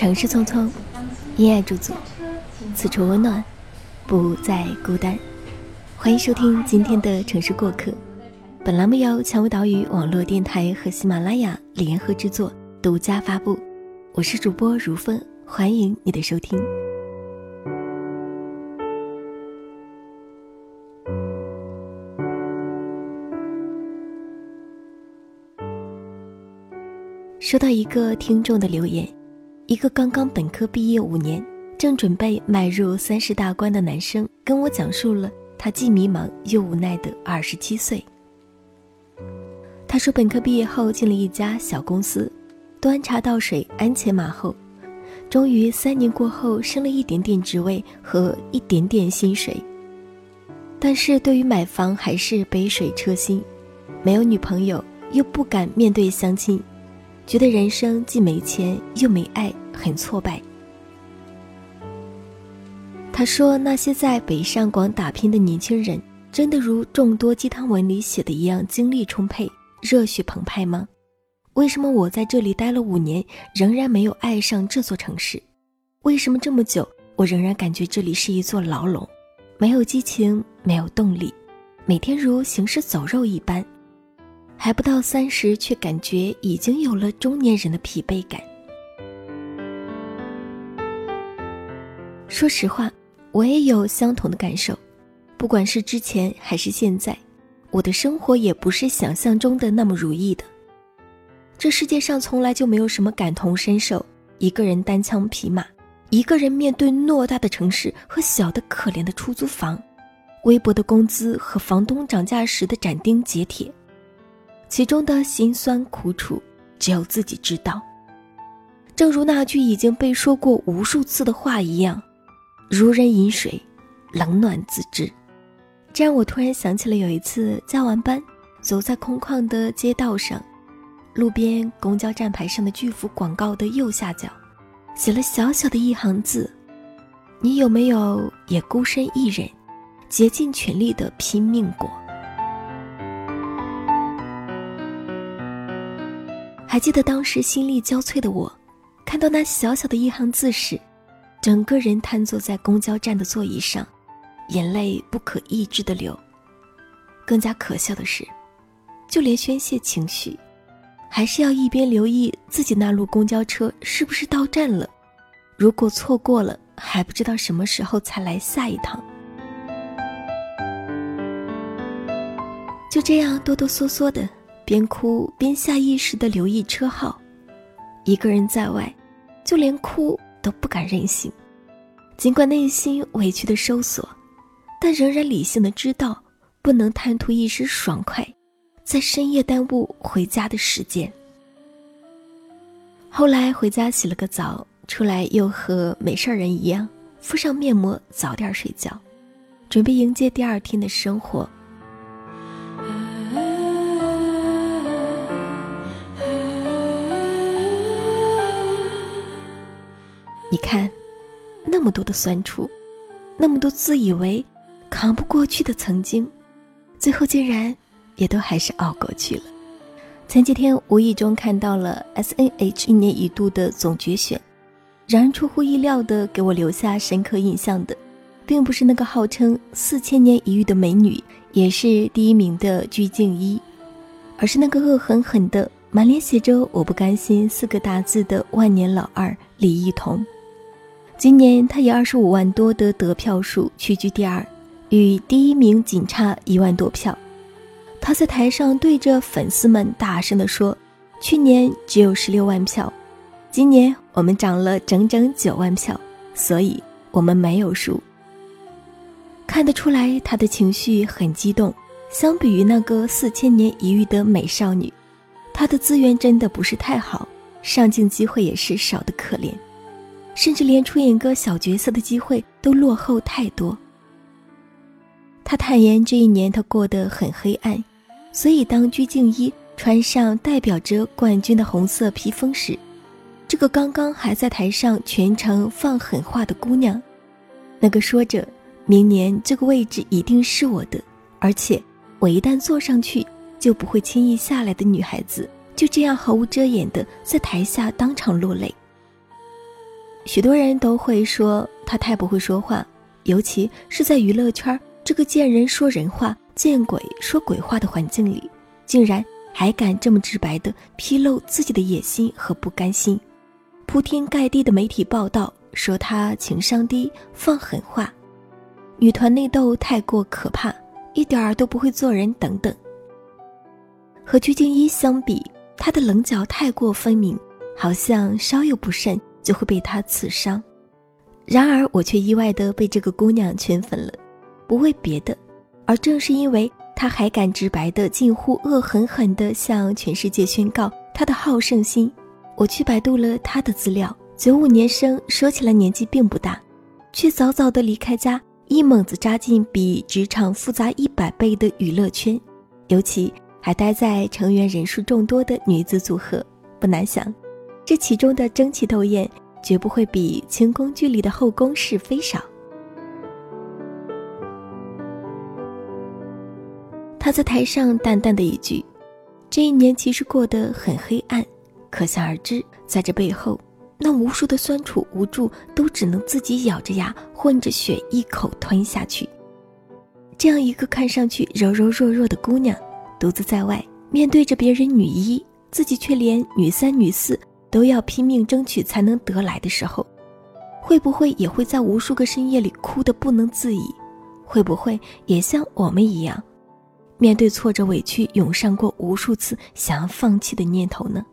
城市匆匆，因爱驻足，此处温暖，不再孤单。欢迎收听今天的城市过客。本栏目由蔷薇岛屿网络电台和喜马拉雅联合制作，独家发布。我是主播如风，欢迎你的收听。收到一个听众的留言，一个刚刚本科毕业五年，正准备迈入三十大关的男生，跟我讲述了他既迷茫又无奈的二十七岁。他说，本科毕业后进了一家小公司，端茶倒水，鞍前马后，终于三年过后升了一点点职位和一点点薪水。但是对于买房还是杯水车薪，没有女朋友，又不敢面对相亲。觉得人生既没钱又没爱，很挫败。他说：“那些在北上广打拼的年轻人，真的如众多鸡汤文里写的一样精力充沛、热血澎湃吗？为什么我在这里待了五年，仍然没有爱上这座城市？为什么这么久，我仍然感觉这里是一座牢笼，没有激情，没有动力，每天如行尸走肉一般？”还不到三十，却感觉已经有了中年人的疲惫感。说实话，我也有相同的感受。不管是之前还是现在，我的生活也不是想象中的那么如意的。这世界上从来就没有什么感同身受，一个人单枪匹马，一个人面对偌大的城市和小的可怜的出租房，微薄的工资和房东涨价时的斩钉截铁。其中的辛酸苦楚，只有自己知道。正如那句已经被说过无数次的话一样：“如人饮水，冷暖自知。”这让我突然想起了有一次加完班，走在空旷的街道上，路边公交站牌上的巨幅广告的右下角，写了小小的一行字：“你有没有也孤身一人，竭尽全力的拼命过？”还记得当时心力交瘁的我，看到那小小的一行字时，整个人瘫坐在公交站的座椅上，眼泪不可抑制的流。更加可笑的是，就连宣泄情绪，还是要一边留意自己那路公交车是不是到站了，如果错过了，还不知道什么时候才来下一趟。就这样哆哆嗦嗦的。边哭边下意识地留意车号，一个人在外，就连哭都不敢任性。尽管内心委屈的收缩，但仍然理性的知道不能贪图一时爽快，在深夜耽误回家的时间。后来回家洗了个澡，出来又和没事人一样敷上面膜，早点睡觉，准备迎接第二天的生活。你看，那么多的酸楚，那么多自以为扛不过去的曾经，最后竟然也都还是熬过去了。前几天无意中看到了 S N H 一年一度的总决选，然而出乎意料的给我留下深刻印象的，并不是那个号称四千年一遇的美女，也是第一名的鞠婧祎，而是那个恶狠狠的、满脸写着“我不甘心”四个大字的万年老二李一桐。今年他以二十五万多的得票数屈居第二，与第一名仅差一万多票。他在台上对着粉丝们大声地说：“去年只有十六万票，今年我们涨了整整九万票，所以我们没有输。”看得出来，他的情绪很激动。相比于那个四千年一遇的美少女，她的资源真的不是太好，上镜机会也是少得可怜。甚至连出演个小角色的机会都落后太多。他坦言，这一年他过得很黑暗，所以当鞠婧祎穿上代表着冠军的红色披风时，这个刚刚还在台上全程放狠话的姑娘，那个说着明年这个位置一定是我的，而且我一旦坐上去就不会轻易下来的女孩子，就这样毫无遮掩的在台下当场落泪。许多人都会说他太不会说话，尤其是在娱乐圈这个见人说人话、见鬼说鬼话的环境里，竟然还敢这么直白地披露自己的野心和不甘心。铺天盖地的媒体报道说他情商低、放狠话，女团内斗太过可怕，一点儿都不会做人等等。和鞠婧祎相比，她的棱角太过分明，好像稍有不慎就会被他刺伤。然而我却意外的被这个姑娘圈粉了，不为别的，而正是因为她还敢直白的、近乎恶狠狠的向全世界宣告她的好胜心。我去百度了她的资料，九五年生，说起来年纪并不大，却早早的离开家，一猛子扎进比职场复杂一百倍的娱乐圈，尤其还待在成员人数众多的女子组合。不难想，这其中的争奇斗艳，绝不会比清宫剧里的后宫是非少。他在台上淡淡的一句：“这一年其实过得很黑暗。”可想而知，在这背后，那无数的酸楚、无助，都只能自己咬着牙混着血一口吞下去。这样一个看上去柔柔弱弱的姑娘，独自在外面对着别人女一，自己却连女三、女四都要拼命争取才能得来的时候，会不会也会在无数个深夜里哭得不能自已？会不会也像我们一样，面对挫折、委屈，涌上过无数次想要放弃的念头呢？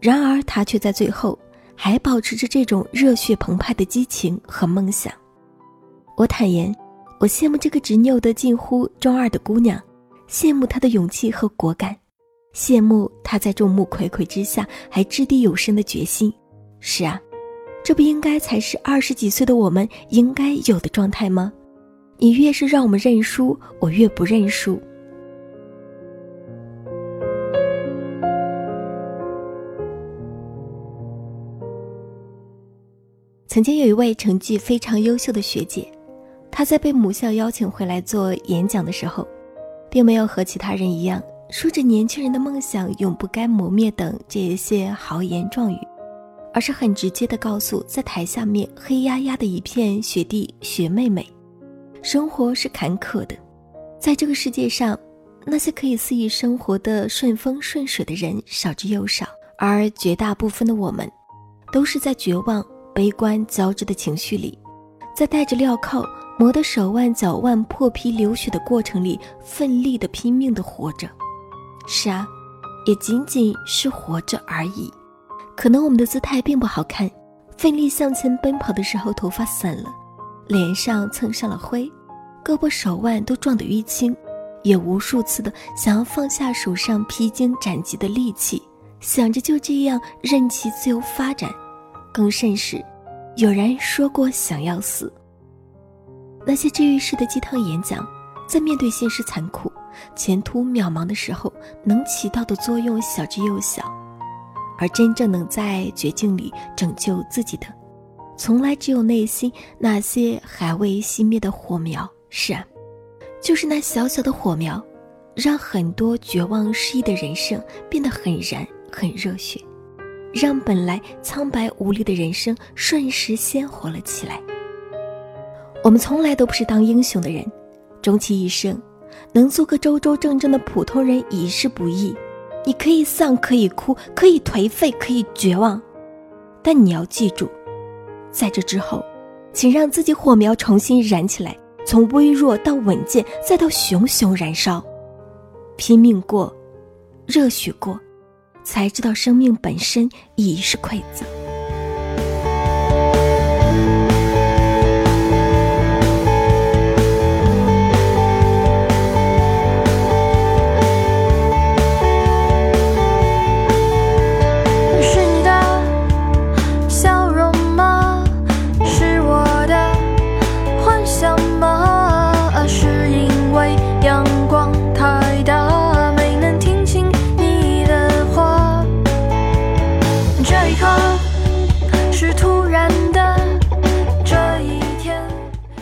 然而，他却在最后还保持着这种热血澎湃的激情和梦想。我坦言，我羡慕这个执拗的近乎中二的姑娘，羡慕她的勇气和果敢，羡慕他在众目睽睽之下还掷地有声的决心。是啊，这不应该才是二十几岁的我们应该有的状态吗？你越是让我们认输，我越不认输。曾经有一位成绩非常优秀的学姐，她在被母校邀请回来做演讲的时候，并没有和其他人一样说着年轻人的梦想永不该磨灭等这些豪言壮语，而是很直接的告诉在台下面黑压压的一片学弟学妹们，生活是坎坷的，在这个世界上，那些可以肆意生活的顺风顺水的人少之又少，而绝大部分的我们，都是在绝望。悲观交织的情绪里，在带着镣铐磨得手腕脚腕破皮流血的过程里，奋力的拼命的活着。是啊，也仅仅是活着而已。可能我们的姿态并不好看，奋力向前奔跑的时候头发散了，脸上蹭上了灰，胳膊手腕都撞得淤青，也无数次的想要放下手上披荆斩棘的利器，想着就这样任其自由发展。更甚是，有人说过想要死。那些治愈式的鸡汤演讲，在面对现实残酷、前途渺茫的时候，能起到的作用小之又小；而真正能在绝境里拯救自己的，从来只有内心那些还未熄灭的火苗。是啊，就是那小小的火苗，让很多绝望失意的人生变得很燃、很热血。让本来苍白无力的人生瞬时鲜活了起来。我们从来都不是当英雄的人，终其一生，能做个周周正正的普通人已是不易。你可以丧，可以哭，可以颓废，可以绝望，但你要记住，在这之后，请让自己火苗重新燃起来，从微弱到稳健，再到熊熊燃烧，拼命过，热血过。才知道，生命本身已是馈赠。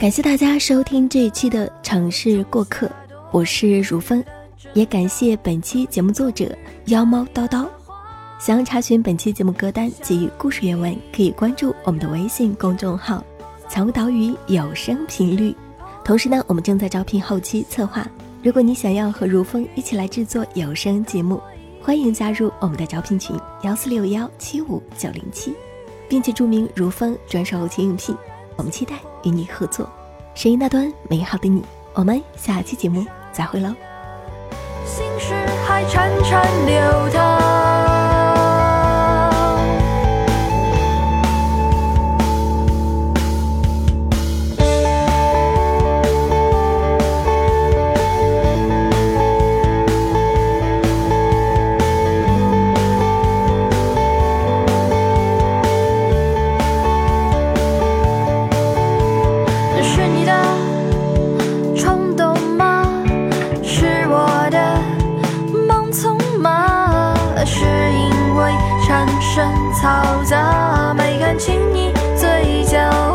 感谢大家收听这一期的《城市过客》，我是如风，也感谢本期节目作者妖猫叨叨。想要查询本期节目歌单及故事原文，可以关注我们的微信公众号“草岛屿有声频率”。同时呢，我们正在招聘后期策划。如果你想要和如风一起来制作有声节目，欢迎加入我们的招聘群幺四六幺七五九零七，并且注明如风专属后期应聘。我们期待与你合作。声音那端美好的你，我们下期节目再会喽。心事还潺潺流淌。嘈杂，没看清你嘴角。